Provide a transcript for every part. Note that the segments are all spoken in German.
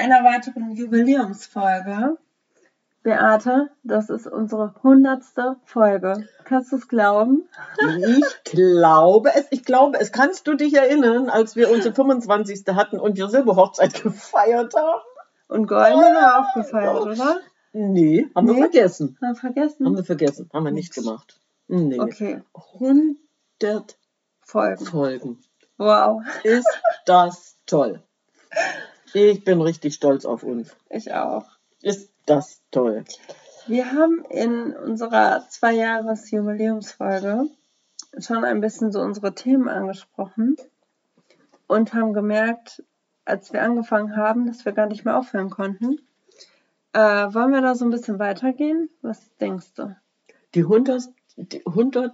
einer weiteren Jubiläumsfolge. Beate, das ist unsere hundertste Folge. Kannst du es glauben? Ich glaube es, ich glaube es. Kannst du dich erinnern, als wir unsere 25. hatten und wir Silberhochzeit gefeiert haben? Und Golden haben wir auch gefeiert, oder? Nee, haben Nee? wir vergessen. Haben wir vergessen? Haben wir vergessen. Haben wir nicht gemacht. Nee. Okay, 100 Folgen. Folgen. Wow, Ist das toll. Ich bin richtig stolz auf uns. ich auch. Ist das toll. Wir haben in unserer Zwei-Jahres-Jubiläumsfolge schon ein bisschen so unsere Themen angesprochen und haben gemerkt, als wir angefangen haben, dass wir gar nicht mehr aufhören konnten. Äh, wollen wir da so ein bisschen weitergehen? Was denkst du? Die 100. Die 100.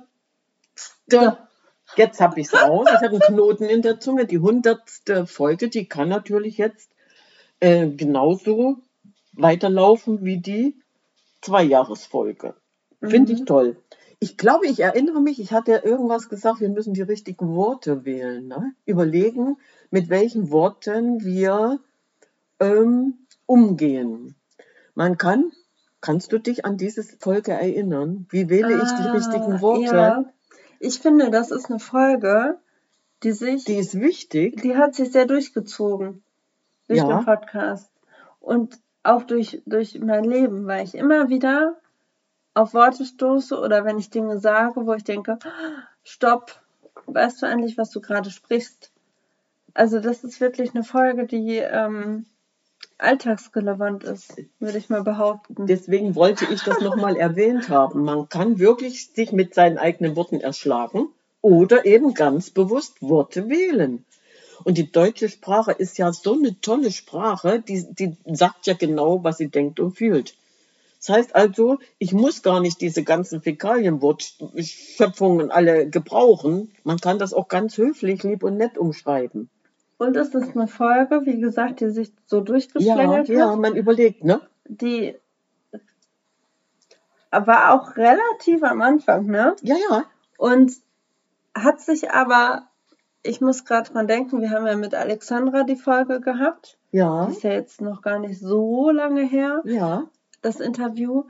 Jetzt habe ich es raus. Ich habe einen Knoten in der Zunge. Die 100. Folge, die kann natürlich jetzt äh, genauso weiterlaufen wie die Zweijahresfolge. Finde ich toll. Ich glaube, ich erinnere mich, ich hatte ja irgendwas gesagt, wir müssen die richtigen Worte wählen. Ne? Überlegen, mit welchen Worten wir ähm, umgehen. Man kann, kannst du dich an diese Folge erinnern? Wie wähle ich die Ah, richtigen Worte? Ja. Ich finde, das ist eine Folge, die sich, Die ist wichtig. die hat sich sehr durchgezogen durch Ja. den Podcast und auch durch, durch mein Leben, weil ich immer wieder auf Worte stoße oder wenn ich Dinge sage, wo ich denke, stopp, weißt du eigentlich, was du gerade sprichst? Also das ist wirklich eine Folge, die ähm, alltagsrelevant ist, würde ich mal behaupten. Deswegen wollte ich das nochmal erwähnt haben. Man kann wirklich sich mit seinen eigenen Worten erschlagen oder eben ganz bewusst Worte wählen. Und die deutsche Sprache ist ja so eine tolle Sprache, die, die sagt ja genau, was sie denkt und fühlt. Das heißt also, ich muss gar nicht diese ganzen Fäkalienwortschöpfungen alle gebrauchen. Man kann das auch ganz höflich, lieb und nett umschreiben. Und es ist eine Folge, wie gesagt, die sich so Ja, durchgeschlängelt ja, hat, man überlegt, ne? die war auch relativ am Anfang, ne? Ja, ja. Und hat sich aber, ich muss gerade dran denken, wir haben ja mit Alexandra die Folge gehabt. Ja, Das ist ja jetzt noch gar nicht so lange her, ja. das Interview.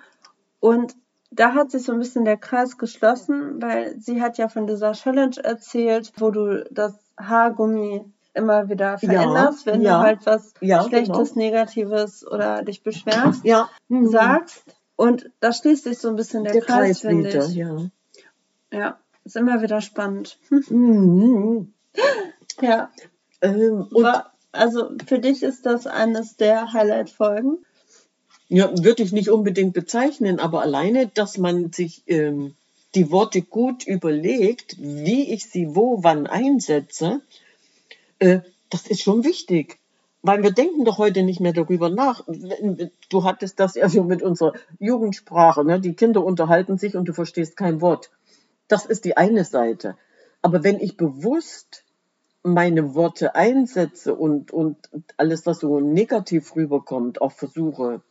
Und da hat sich so ein bisschen der Kreis geschlossen, weil sie hat ja von dieser Challenge erzählt, wo du das Haargummi immer wieder veränderst, wenn ja, du halt was ja, Schlechtes, genau. Negatives oder dich beschwerst, Ja, mhm. sagst. Und da schließt sich so ein bisschen der, der Kreis, Kreis finde wieder, ich. ja. Ja, ist immer wieder spannend. Mhm. ja, Ähm, und war, also für dich ist das eines der Highlight-Folgen. ja, würde ich nicht unbedingt bezeichnen, aber alleine, dass man sich ähm, die Worte gut überlegt, wie ich sie wo, wann einsetze, äh, das ist schon wichtig. Weil wir denken doch heute nicht mehr darüber nach. Du hattest das ja so mit unserer Jugendsprache, ne? Die Kinder unterhalten sich und du verstehst kein Wort. Das ist die eine Seite. Aber wenn ich bewusst meine Worte einsetze und, und alles, was so negativ rüberkommt, auch versuche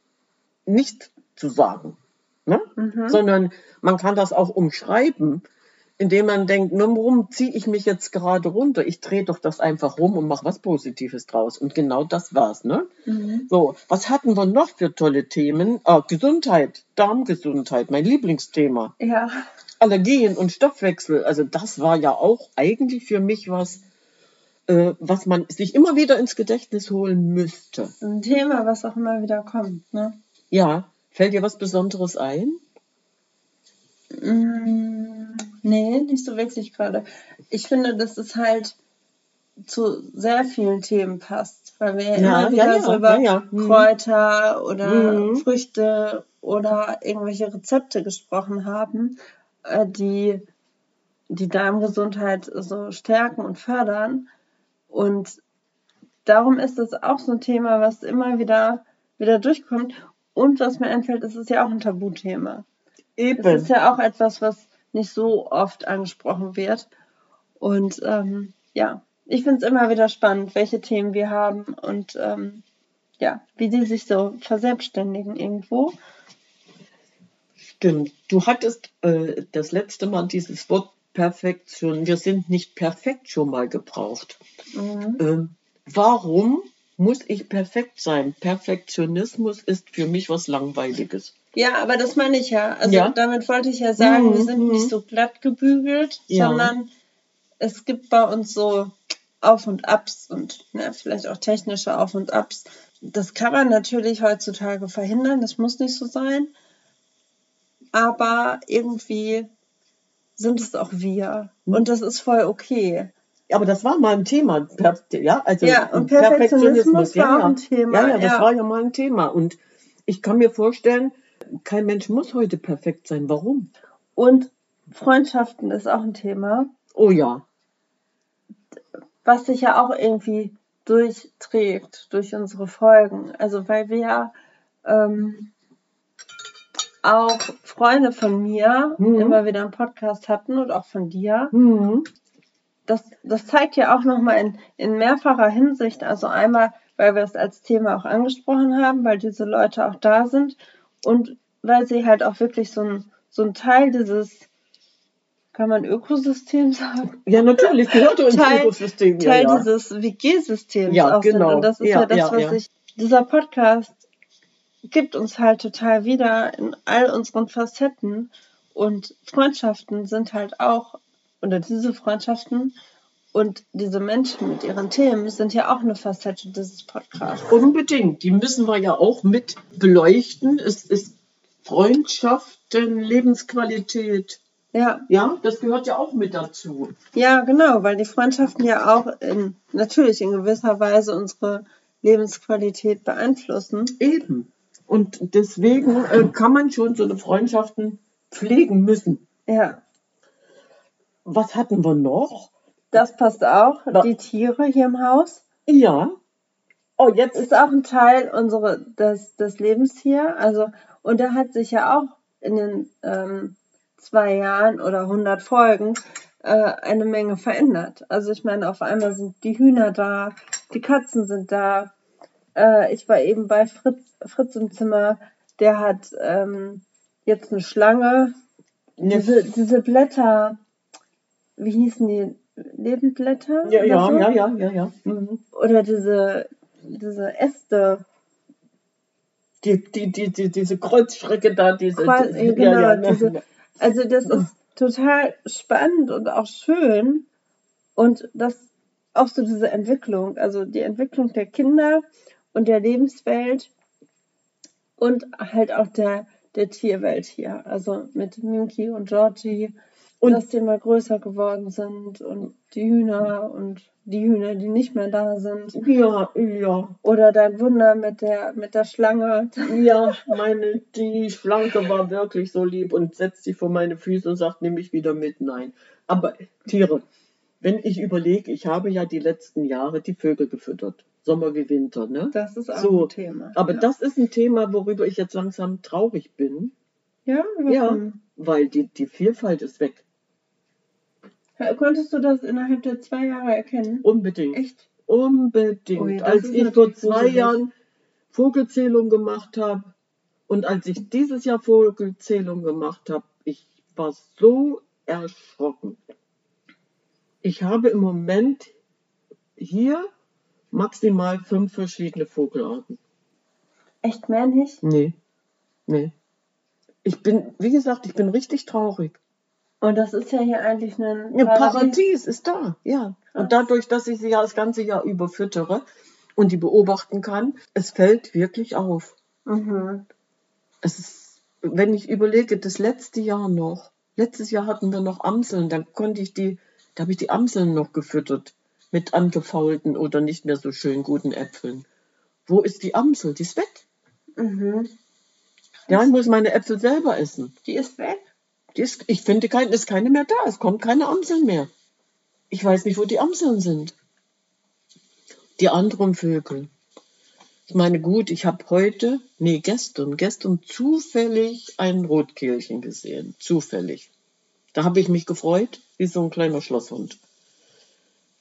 nicht zu sagen, ne? sondern man kann das auch umschreiben, indem man denkt, nun, warum ziehe ich mich jetzt gerade runter? Ich drehe doch das einfach rum und mache was Positives draus. Und genau das war's. Ne? So, was hatten wir noch für tolle Themen? Ah, Gesundheit, Darmgesundheit, mein Lieblingsthema. Ja, Allergien und Stoffwechsel. Also das war ja auch eigentlich für mich was, äh, was man sich immer wieder ins Gedächtnis holen müsste. ein Thema, was auch immer wieder kommt. Ne? Ja, fällt dir was Besonderes ein? Mm, nee, nicht so wirklich gerade. Ich finde, dass es halt zu sehr vielen Themen passt, weil wir ja, immer wieder ja, ja, so über ja. Kräuter oder Mhm. Früchte oder irgendwelche Rezepte gesprochen haben, äh, die die Darmgesundheit so stärken und fördern. Und darum ist es auch so ein Thema, was immer wieder wieder durchkommt. Und was mir einfällt, ist es ja auch ein Tabuthema. Es Eben. ist ja auch etwas, was nicht so oft angesprochen wird. Und ähm, ja, ich finde es immer wieder spannend, welche Themen wir haben und ähm, ja, wie die sich so verselbstständigen irgendwo. Stimmt. Du hattest äh, das letzte Mal dieses Wort Perfektion. Wir sind nicht perfekt schon mal gebraucht. Mhm. Ähm, warum muss ich perfekt sein? Perfektionismus ist für mich was Langweiliges. Ja, aber das meine ich ja. Also Ja. damit wollte ich ja sagen, wir Mhm, sind mhm. nicht so glatt gebügelt, Ja. sondern es gibt bei uns so Auf und Abs und ne, vielleicht auch technische Auf und Abs. Das kann man natürlich heutzutage verhindern, das muss nicht so sein. Aber irgendwie sind es auch wir. Mhm. Und das ist voll okay. Aber das war mal ein Thema. Per ja, also Ja, und Perfektionismus war auch ein Thema, Ja, ja, das ja. war ja mal ein Thema. Und ich kann mir vorstellen, kein Mensch muss heute perfekt sein. Warum? Und Freundschaften ist auch ein Thema. Oh ja. was sich ja auch irgendwie durchträgt durch unsere Folgen. Also weil wir ja ähm, auch Freunde von mir Mhm. immer wieder einen Podcast hatten und auch von dir. Mhm. Das, das zeigt ja auch nochmal in, in mehrfacher Hinsicht. Also einmal, weil wir es als Thema auch angesprochen haben, weil diese Leute auch da sind und weil sie halt auch wirklich so ein, so ein Teil dieses, kann man Ökosystem sagen? Ja, natürlich gehört ins Teil- Ökosystem. Ja, Teil ja. dieses WG-Systems Ja, auch genau. sind. Und das ist ja, Ja, das, was ich. Dieser Podcast gibt uns halt total wieder in all unseren Facetten. Und Freundschaften sind halt auch, oder diese Freundschaften und diese Menschen mit ihren Themen sind ja auch eine Facette dieses Podcasts. Unbedingt. Die müssen wir ja auch mit beleuchten. Es ist Freundschaften, Lebensqualität. Ja, Ja, das gehört ja auch mit dazu. ja, genau, weil die Freundschaften ja auch in, natürlich in gewisser Weise unsere Lebensqualität beeinflussen. Eben. Und deswegen äh, kann man schon so eine Freundschaften pflegen müssen. Ja. Was hatten wir noch? Das passt auch. Ja. Die Tiere hier im Haus. Ja. Oh, jetzt Ist auch ein Teil unserer, des, des Lebens hier. Also, und da hat sich ja auch in den ähm, zwei Jahren oder 100 Folgen äh, eine Menge verändert. Also ich meine, auf einmal sind die Hühner da, die Katzen sind da. Äh, ich war eben bei Fritz, Fritz im Zimmer, der hat ähm, jetzt eine Schlange. Diese, diese Blätter, wie hießen die? Lebendblätter? ja, oder ja, so? ja, ja, ja, ja. Mhm. Oder diese, diese Äste. Die, die, die, die, diese Kreuzschrecke da, diese. Qual- die, ja, genau, ne. diese- Also das ist total spannend und auch schön. Und das auch so diese Entwicklung, also die Entwicklung der Kinder und der Lebenswelt und halt auch der, der Tierwelt hier. Also mit Minky und Georgie. Und- dass die mal größer geworden sind und die Hühner und die Hühner, die nicht mehr da sind. Ja, ja. Oder dein Wunder mit der, mit der Schlange. Ja, meine, die Schlanke war wirklich so lieb und setzt sich vor meine Füße und sagt, nimm mich wieder mit. Nein. Aber Tiere, wenn ich überlege, ich habe ja die letzten Jahre die Vögel gefüttert. Sommer wie Winter, ne? Das ist auch So, ein Thema. Aber ja. das ist ein Thema, worüber ich jetzt langsam traurig bin, Ja, Ja. warum? weil die, die Vielfalt ist weg. Ja. Konntest du das innerhalb der zwei Jahre erkennen? Unbedingt. Echt? Unbedingt. Das als ich vor zwei. Jahren Vogelzählung gemacht habe und als ich dieses Jahr Vogelzählung gemacht habe, ich war so erschrocken. Ich habe im Moment hier maximal fünf verschiedene Vogelarten. Echt mehr nicht? Nee, nee. Ich bin, wie gesagt, ich bin richtig traurig. Und das ist ja hier eigentlich ein Ja, Paradies. Paradies ist da, ja. Krass. Und dadurch, dass ich sie ja das ganze Jahr über füttere und die beobachten kann, es fällt wirklich auf. Mhm. Es ist, wenn ich überlege, das letzte Jahr noch, Letztes Jahr hatten wir noch Amseln, da konnte ich die, da habe ich die Amseln noch gefüttert mit angefaulten oder nicht mehr so schön guten Äpfeln. Wo ist die Amsel? Die ist weg. Mhm. Ja, ich muss meine Äpfel selber essen. Die ist weg. Ist, ich finde, kein, ist keine mehr da. Es kommt keine Amseln mehr. Ich weiß nicht, wo die Amseln sind. Die anderen Vögel. Ich meine, gut, ich habe heute, nee, gestern, gestern zufällig ein Rotkehlchen gesehen. Zufällig. Da habe ich mich gefreut, wie so ein kleiner Schlosshund.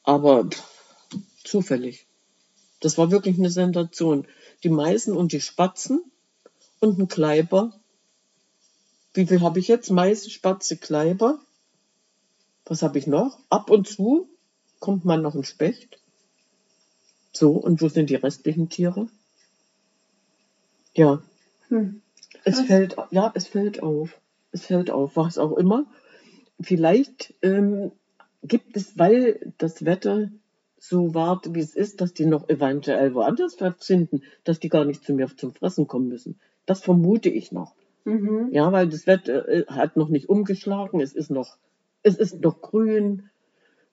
Aber pff, zufällig. Das war wirklich eine Sensation. Die Meisen und die Spatzen und ein Kleiber. Wie viel habe ich jetzt? Meisen, Spatze, Kleiber. Was habe ich noch? Ab und zu kommt mal noch ein Specht. So, und wo sind die restlichen Tiere? Ja, Hm. es fällt, ja, es fällt auf. Es fällt auf, was auch immer. Vielleicht ähm, gibt es, weil das Wetter so wart, wie es ist, dass die noch eventuell woanders finden, dass die gar nicht zu mir zum Fressen kommen müssen. Das vermute ich noch. Mhm. Ja, weil das Wetter äh, hat noch nicht umgeschlagen, es ist noch, es ist noch grün.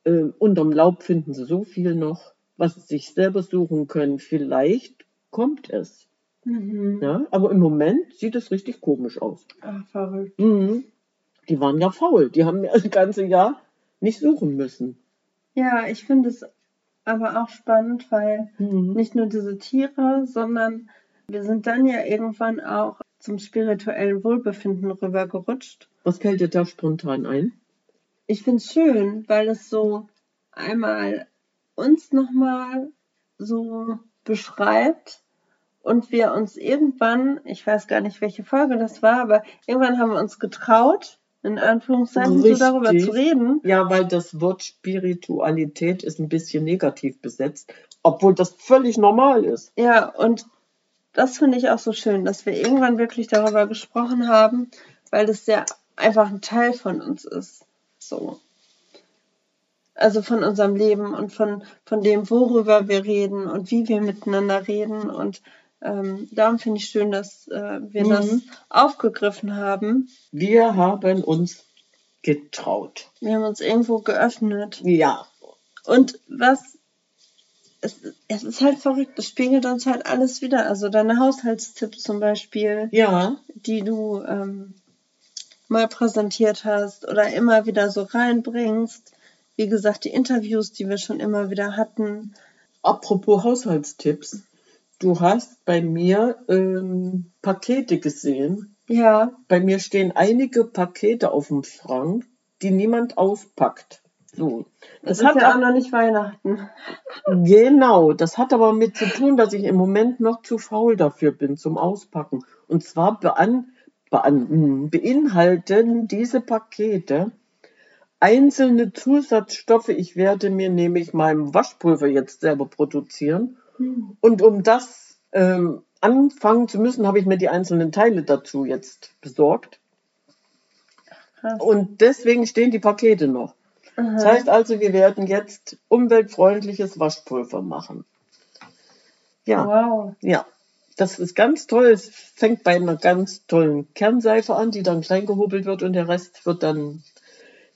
Äh, unterm Laub finden sie so viel noch, was sie sich selber suchen können. Vielleicht kommt es. Mhm. Ja, aber im Moment sieht es richtig komisch aus. Ach, verrückt. Mhm. Die waren ja faul. Die haben ja das ganze Jahr nicht suchen müssen. Ja, ich finde es aber auch spannend, weil Mhm. nicht nur diese Tiere, sondern wir sind dann ja irgendwann auch zum spirituellen Wohlbefinden rübergerutscht. Was fällt dir da spontan ein? Ich finde es schön, weil es so einmal uns nochmal so beschreibt und wir uns irgendwann, ich weiß gar nicht, welche Folge das war, aber irgendwann haben wir uns getraut, in Anführungszeichen, so Richtig. darüber zu reden. Ja, weil das Wort Spiritualität ist ein bisschen negativ besetzt, obwohl das völlig normal ist. Ja, und das finde ich auch so schön, dass wir irgendwann wirklich darüber gesprochen haben, weil das ja einfach ein Teil von uns ist. So. Also von unserem Leben und von, von dem, worüber wir reden und wie wir miteinander reden. Und ähm, darum finde ich schön, dass äh, wir Mhm. das aufgegriffen haben. Wir haben uns getraut. Wir haben uns irgendwo geöffnet. Ja. Und was, es, es ist halt verrückt, es spiegelt uns halt alles wieder. Also deine Haushaltstipps zum Beispiel, Ja. die du ähm, mal präsentiert hast oder immer wieder so reinbringst. Wie gesagt, die Interviews, die wir schon immer wieder hatten. Apropos Haushaltstipps. Du hast bei mir ähm, Pakete gesehen. Ja, Bei mir stehen einige Pakete auf dem Schrank, die niemand auspackt. So. das, Das ist hat ja auch noch nicht Weihnachten. Genau, das hat aber mit zu tun, dass ich im Moment noch zu faul dafür bin zum Auspacken. Und zwar bean, bean, hm, beinhalten diese Pakete einzelne Zusatzstoffe. Ich werde mir nämlich meinem Waschpulver jetzt selber produzieren. Hm. Und um das ähm, anfangen zu müssen, habe ich mir die einzelnen Teile dazu jetzt besorgt. Krass. Und deswegen stehen die Pakete noch. Das heißt also, wir werden jetzt umweltfreundliches Waschpulver machen. Ja, Wow. ja. Das ist ganz toll. Es fängt bei einer ganz tollen Kernseife an, die dann klein gehobelt wird und der Rest wird dann,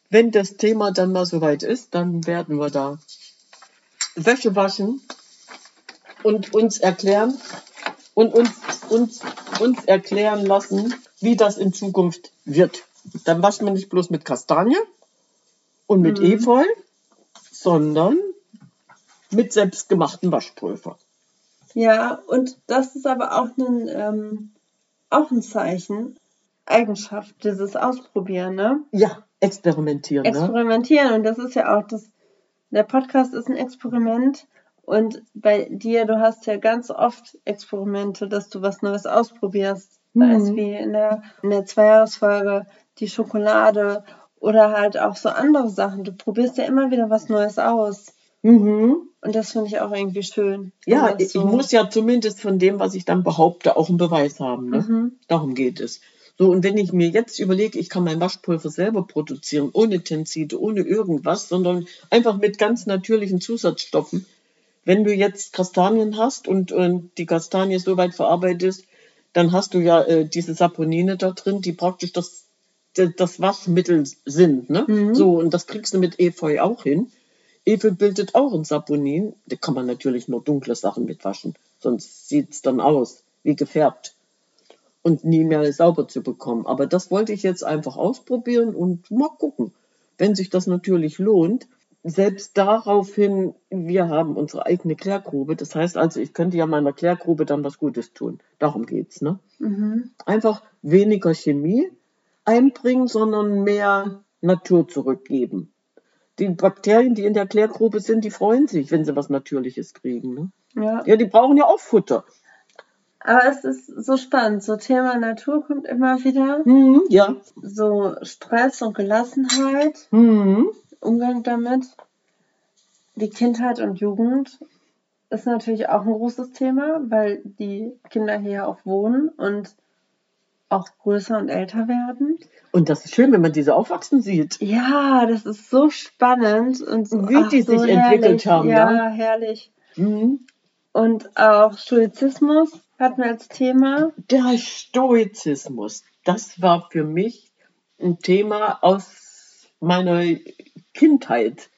wenn das Thema dann mal soweit ist, dann werden wir da Wäsche waschen und uns erklären und uns, uns, uns erklären lassen, wie das in Zukunft wird. Dann waschen wir nicht bloß mit Kastanie und mit Mhm. Efeu, sondern mit selbstgemachtem Waschpulver. Ja, und das ist aber auch ein, ähm, auch ein Zeichen, Eigenschaft, dieses Ausprobieren, ne? Ja, experimentieren. Ne? Experimentieren. Und das ist ja auch das, der Podcast ist ein Experiment. Und bei dir, du hast ja ganz oft Experimente, dass du was Neues ausprobierst. Sei es Mhm. wie in der, in der Zweijahresfolge die Schokolade oder halt auch so andere Sachen. Du probierst ja immer wieder was Neues aus. Mhm. Und das finde ich auch irgendwie schön. Ja, so- ich muss ja zumindest von dem, was ich dann behaupte, auch einen Beweis haben. Ne? Mhm. Darum geht es. So, und wenn ich mir jetzt überlege, ich kann mein Waschpulver selber produzieren, ohne Tenside, ohne irgendwas, sondern einfach mit ganz natürlichen Zusatzstoffen. Wenn du jetzt Kastanien hast und, und die Kastanie so weit verarbeitest, dann hast du ja äh, diese Saponine da drin, die praktisch das das Waschmittel sind. Ne? Mhm. So, und das kriegst du mit Efeu auch hin. Efeu bildet auch ein Saponin. Da kann man natürlich nur dunkle Sachen mitwaschen, sonst sieht's dann aus wie gefärbt und nie mehr sauber zu bekommen. Aber das wollte ich jetzt einfach ausprobieren und mal gucken. Wenn sich das natürlich lohnt, selbst daraufhin, wir haben unsere eigene Klärgrube. Das heißt also, ich könnte ja meiner Klärgrube dann was Gutes tun. Darum geht's, ne? Mhm. Einfach weniger Chemie einbringen, sondern mehr Natur zurückgeben. Die Bakterien, die in der Klärgrube sind, die freuen sich, wenn sie was Natürliches kriegen. Ne? Ja. Ja, die brauchen ja auch Futter. Aber es ist so spannend. So Thema Natur kommt immer wieder. Mhm, ja. So Stress und Gelassenheit, Mhm. Umgang damit. Die Kindheit und Jugend ist natürlich auch ein großes Thema, weil die Kinder hier auch wohnen und auch größer und älter werden. Und das ist schön, wenn man diese aufwachsen sieht. Ja, das ist so spannend und so, Wie die sich entwickelt haben, Ja, ja. herrlich. Mhm. Und auch Stoizismus hatten wir als Thema. Der Stoizismus, das war für mich ein Thema aus meiner Kindheit.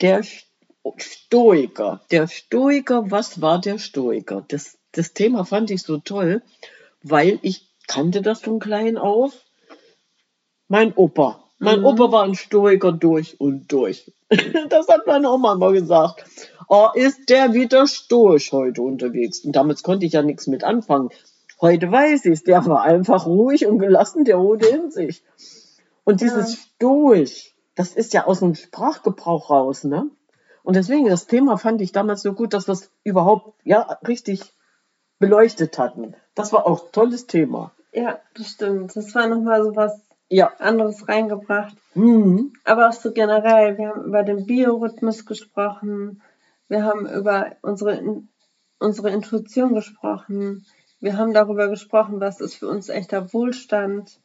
Der Stoiker, der Stoiker, was war der Stoiker? Das, das Thema fand ich so toll, weil ich kannte das von klein auf. Mein Opa. Mein Mhm. Opa war ein Stoiker durch und durch. Das hat meine Oma mal gesagt. Oh, ist der wieder stoisch heute unterwegs? Und damit konnte ich ja nichts mit anfangen. Heute weiß ich der war einfach ruhig und gelassen, der ruhte in sich. Und dieses Ja. stoisch, das ist ja aus dem Sprachgebrauch raus, ne? Und deswegen, das Thema fand ich damals so gut, dass wir es überhaupt, ja, richtig beleuchtet hatten. Das war auch ein tolles Thema. Ja, das stimmt. Das war nochmal so was Ja. anderes reingebracht. Mhm. Aber auch so generell, wir haben über den Biorhythmus gesprochen, wir haben über unsere, unsere Intuition gesprochen, wir haben darüber gesprochen, was ist für uns echter Wohlstand.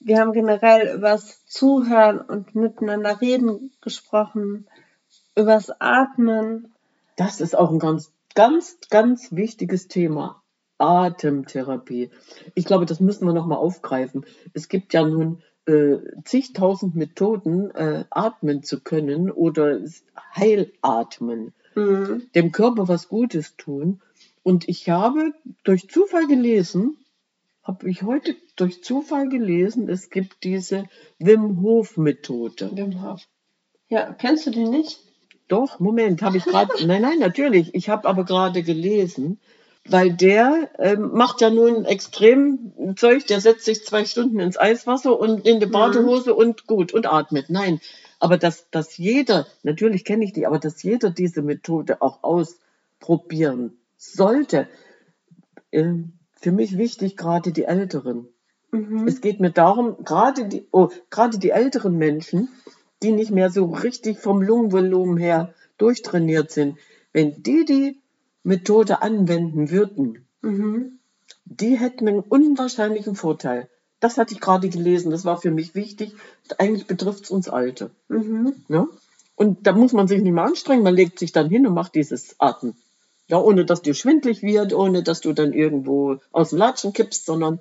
Wir haben generell übers Zuhören und miteinander reden gesprochen, übers Atmen. Das ist auch ein ganz, ganz, ganz wichtiges Thema. Atemtherapie. Ich glaube, das müssen wir nochmal aufgreifen. Es gibt ja nun äh, zigtausend Methoden, äh, atmen zu können oder heilatmen, Mhm. dem Körper was Gutes tun. Und ich habe durch Zufall gelesen, habe ich heute durch Zufall gelesen, es gibt diese Wim Hof Methode. Wim Hof. Ja, kennst du die nicht? Doch, Moment, habe ich gerade. nein, nein, natürlich. Ich habe aber gerade gelesen, weil der ähm, macht ja nun extrem Zeug, der setzt sich zwei Stunden ins Eiswasser und in die Badehose und gut und atmet. Nein, aber dass, dass jeder, natürlich kenne ich die, aber dass jeder diese Methode auch ausprobieren sollte. Ähm, für mich wichtig, gerade die Älteren. Mhm. Es geht mir darum, gerade die, oh, gerade die älteren Menschen, die nicht mehr so richtig vom Lungenvolumen her durchtrainiert sind, wenn die die Methode anwenden würden, Mhm. die hätten einen unwahrscheinlichen Vorteil. Das hatte ich gerade gelesen, das war für mich wichtig. Eigentlich betrifft es uns Alte. Mhm. Ne? Und da muss man sich nicht mehr anstrengen, man legt sich dann hin und macht dieses Atmen. Ja, ohne dass dir schwindlig wird, ohne dass du dann irgendwo aus dem Latschen kippst, sondern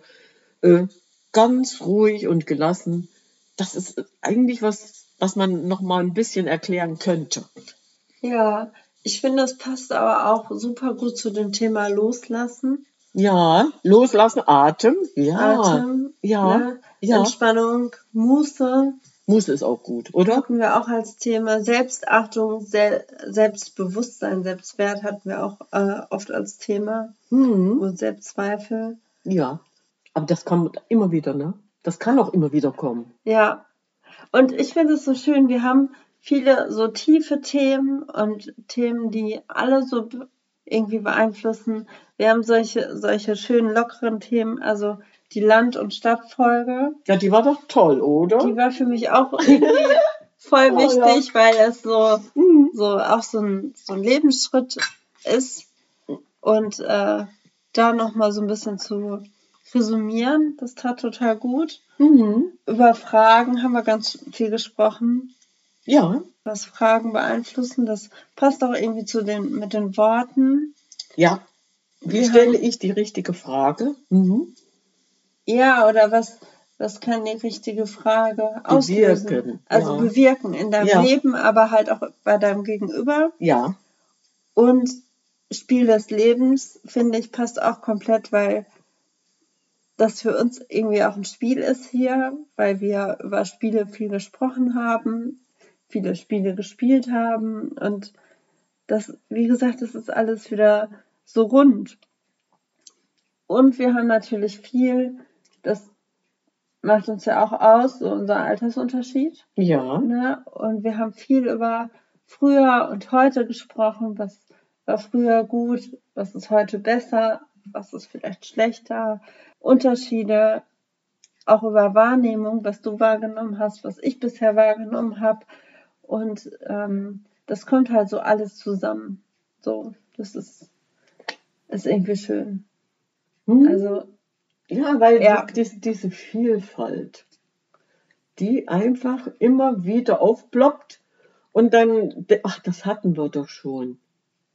äh, ganz ruhig und gelassen. Das ist eigentlich was, was man noch mal ein bisschen erklären könnte. Ja, ich finde, es passt aber auch super gut zu dem Thema Loslassen. Ja, loslassen, Atem. Ja, Atem, ja, ne? ja. Entspannung, Muße Muße ist auch gut, oder? hatten wir auch als Thema. Selbstachtung, Se Selbstbewusstsein, Selbstwert hatten wir auch äh, oft als Thema. Hm, Und Selbstzweifel. ja, aber das kommt immer wieder, ne? Das kann auch immer wieder kommen. Ja. Und ich finde es so schön, wir haben viele so tiefe Themen und Themen, die alle so irgendwie beeinflussen. Wir haben solche, solche schönen, lockeren Themen, also die Land- und Stadtfolge. Ja, die war doch toll, oder? Die war für mich auch irgendwie voll Oh, wichtig, weil es so, Mhm. so auch so ein, so ein Lebensschritt ist. Und äh, da nochmal so ein bisschen zu resümieren, das tat total gut. Mhm. Über Fragen haben wir ganz viel gesprochen, Ja, was Fragen beeinflussen. Das passt auch irgendwie zu den, mit den Worten. ja. Wie Wir stelle ich die richtige Frage? Mhm. Ja, oder was, das kann die richtige Frage auslösen. Bewirken, Also ja. bewirken in deinem Ja. Leben, aber halt auch bei deinem Gegenüber. Ja. Und Spiel des Lebens, finde ich, passt auch komplett, weil das für uns irgendwie auch ein Spiel ist hier, weil wir über Spiele viel gesprochen haben, viele Spiele gespielt haben und das, wie gesagt, das ist alles wieder so rund. Und wir haben natürlich viel, das macht uns ja auch aus, so unser Altersunterschied. Ja. Ne? Und wir haben viel über früher und heute gesprochen, was war früher gut, was ist heute besser, was ist vielleicht schlechter, Unterschiede, auch über Wahrnehmung, was du wahrgenommen hast, was ich bisher wahrgenommen habe. Und ähm, das kommt halt so alles zusammen. So, das ist, ist irgendwie schön. Hm. Also, Ja, weil Ja. Diese, diese Vielfalt, die einfach immer wieder aufploppt und dann, ach, das hatten wir doch schon.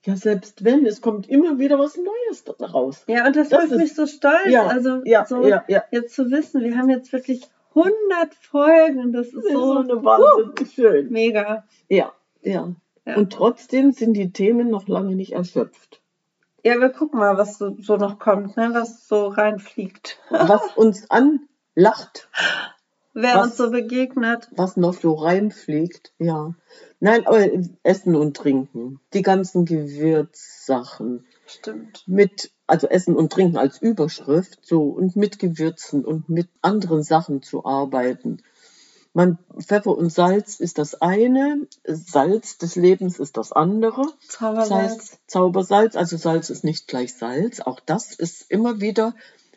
Ja, selbst wenn, es kommt immer wieder was Neues raus. ja, und das, Das macht ist- mich so stolz. Ja, also, ja, so, ja. jetzt zu wissen, wir haben jetzt wirklich 100 Folgen das ist Das ist so so eine Wahnsinn schön. mega. Ja, ja, Ja. Und trotzdem sind die Themen noch lange nicht erschöpft. Ja, wir gucken mal, was so, so noch kommt, ne? was so reinfliegt. Was uns anlacht, Wer Was- uns so begegnet. was noch so reinfliegt, ja. Nein, aber Essen und Trinken, die ganzen Gewürzsachen, Stimmt. mit, also Essen und Trinken als Überschrift, so, und mit Gewürzen und mit anderen Sachen zu arbeiten. Man, Pfeffer und Salz ist das eine, Salz des Lebens ist das andere. Das Zaubersalz. heißt Zaubersalz, also Salz ist nicht gleich Salz. Auch das ist immer wieder,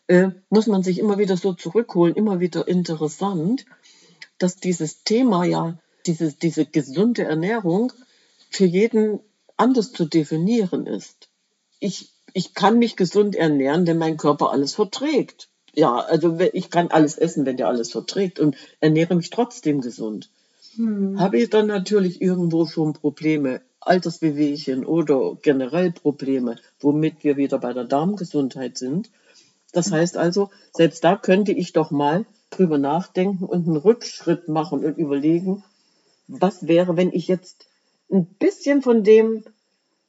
äh, muss man sich immer wieder so zurückholen, immer wieder interessant, dass dieses Thema ja, diese, diese gesunde Ernährung für jeden anders zu definieren ist. Ich, ich kann mich gesund ernähren, wenn mein Körper alles verträgt. Ja, also ich kann alles essen, wenn der alles verträgt und ernähre mich trotzdem gesund Hm. habe ich dann natürlich irgendwo schon Probleme, Altersbewegchen oder generell Probleme, womit wir wieder bei der Darmgesundheit sind. Das heißt also, selbst da könnte ich doch mal drüber nachdenken und einen Rückschritt machen und überlegen, was wäre, wenn ich jetzt ein bisschen von dem,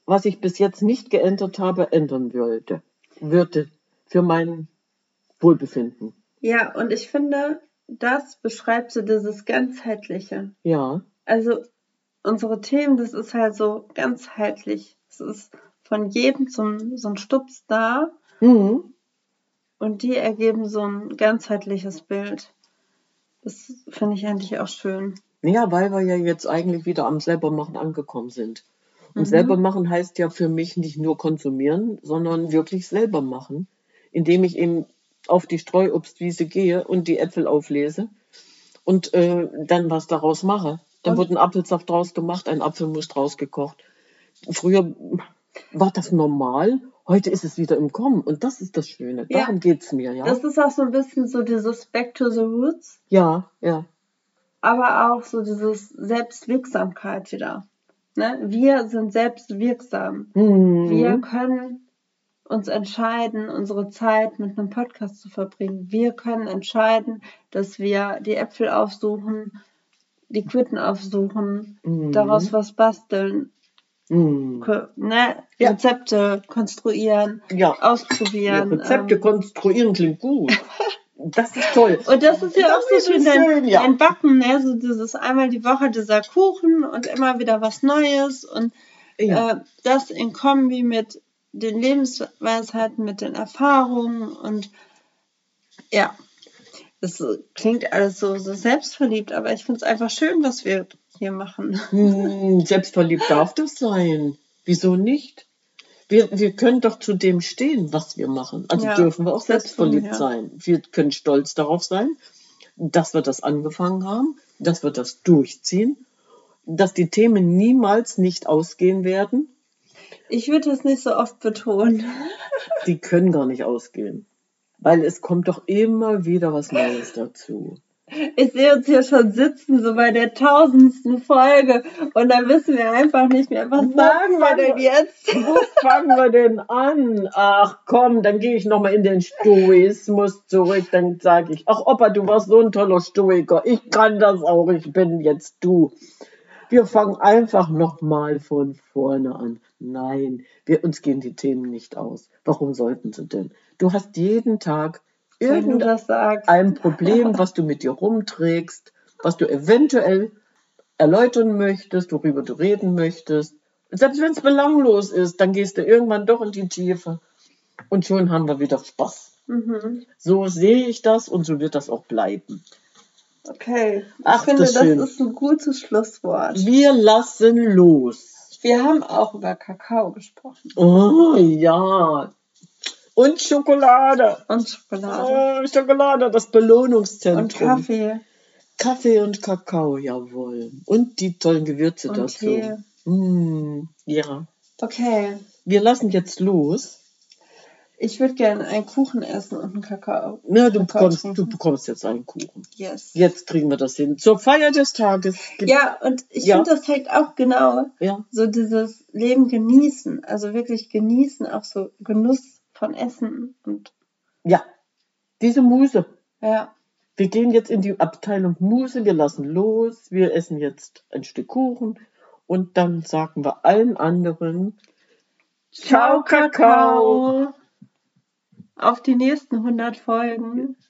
was ich bis jetzt nicht geändert habe, ändern würde, würde für mein Wohlbefinden. Ja, und ich finde, das beschreibt so dieses Ganzheitliche. Ja, Also unsere Themen, das ist halt so ganzheitlich. Es ist von jedem so ein, so ein Stups da mhm. und die ergeben so ein ganzheitliches Bild. Das finde ich eigentlich auch schön. Ja, weil wir ja jetzt eigentlich wieder am Selbermachen angekommen sind. Und Mhm. selber machen heißt ja für mich nicht nur konsumieren, sondern wirklich selber machen, indem ich eben auf die Streuobstwiese gehe und die Äpfel auflese und äh, dann was daraus mache. Dann Und- wird ein Apfelsaft draus gemacht, ein Apfelmus draus gekocht. Früher war das normal, heute ist es wieder im Kommen und das ist das Schöne. Ja. Darum geht's mir, ja. Das ist auch so ein bisschen so dieses Back to the Roots, ja, ja. aber auch so dieses Selbstwirksamkeit wieder. Ne? Wir sind selbstwirksam. Mhm. Wir können uns entscheiden, unsere Zeit mit einem Podcast zu verbringen. Wir können entscheiden, dass wir die Äpfel aufsuchen, die Quitten aufsuchen, Mhm. daraus was basteln, ko- ne? Ja. Rezepte konstruieren, Ja. Ja, ausprobieren. Rezepte ähm, konstruieren klingt gut. Das ist toll. Und das ist ja Das auch so schön, dein, ja. dein Backen, ne? So dieses einmal die Woche dieser Kuchen und immer wieder was Neues und Ja. äh, das in Kombi mit den Lebensweisheiten, mit den Erfahrungen und ja, das klingt alles so, so selbstverliebt, aber ich finde es einfach schön, was wir hier machen. Hm, selbstverliebt darf das sein. Wieso nicht? Wir, wir können doch zu dem stehen, was wir machen. Also Ja, dürfen wir auch selbstverliebt, ja. sein. Wir können stolz darauf sein, dass wir das angefangen haben, dass wir das durchziehen, dass die Themen niemals nicht ausgehen werden. Ich würde das nicht so oft betonen. Die können gar nicht ausgehen. Weil es kommt doch immer wieder was Neues dazu. Ich sehe uns hier schon sitzen, so bei der tausendsten Folge. Und dann wissen wir einfach nicht mehr, was sagen wir denn jetzt? Wo fangen wir denn an? Ach komm, dann gehe ich nochmal in den Stoismus zurück. Dann sage ich, ach Opa, du warst so ein toller Stoiker. Ich kann das auch, ich bin jetzt du. Wir fangen einfach nochmal von vorne an. Nein, wir, uns gehen die Themen nicht aus. Warum sollten sie denn? Du hast jeden Tag Das sagst. irgendein Problem, was du mit dir rumträgst, was du eventuell erläutern möchtest, worüber du reden möchtest. Selbst wenn es belanglos ist, dann gehst du irgendwann doch in die Tiefe. Und schon haben wir wieder Spaß. Mhm. So sehe ich das und so wird das auch bleiben. Okay. Ich Ach, finde, das das, ist ein gutes Schlusswort. Wir lassen los. Wir haben auch über Kakao gesprochen. Oh ja. Und Schokolade. Und Schokolade. Oh, Schokolade, das Und Belohnungszentrum. Kaffee. Kaffee und Kakao, jawohl. Und die tollen Gewürze Und dazu. Tee. Mm, ja. Okay. Wir lassen jetzt los. Ich würde gerne einen Kuchen essen und einen Kakao. Na, du Kakao bekommst, trinken. du bekommst jetzt einen Kuchen. Yes. Jetzt kriegen wir das hin. Zur Feier des Tages. Ja, und ich Ja. finde, das zeigt auch genau ja. so dieses Leben genießen. Also wirklich genießen, auch so Genuss von Essen. Und Ja. Diese Muse. ja, Wir gehen jetzt in die Abteilung Muse. Wir lassen los. Wir essen jetzt ein Stück Kuchen. Und dann sagen wir allen anderen Ciao, Kakao. Auf die nächsten 100 Folgen.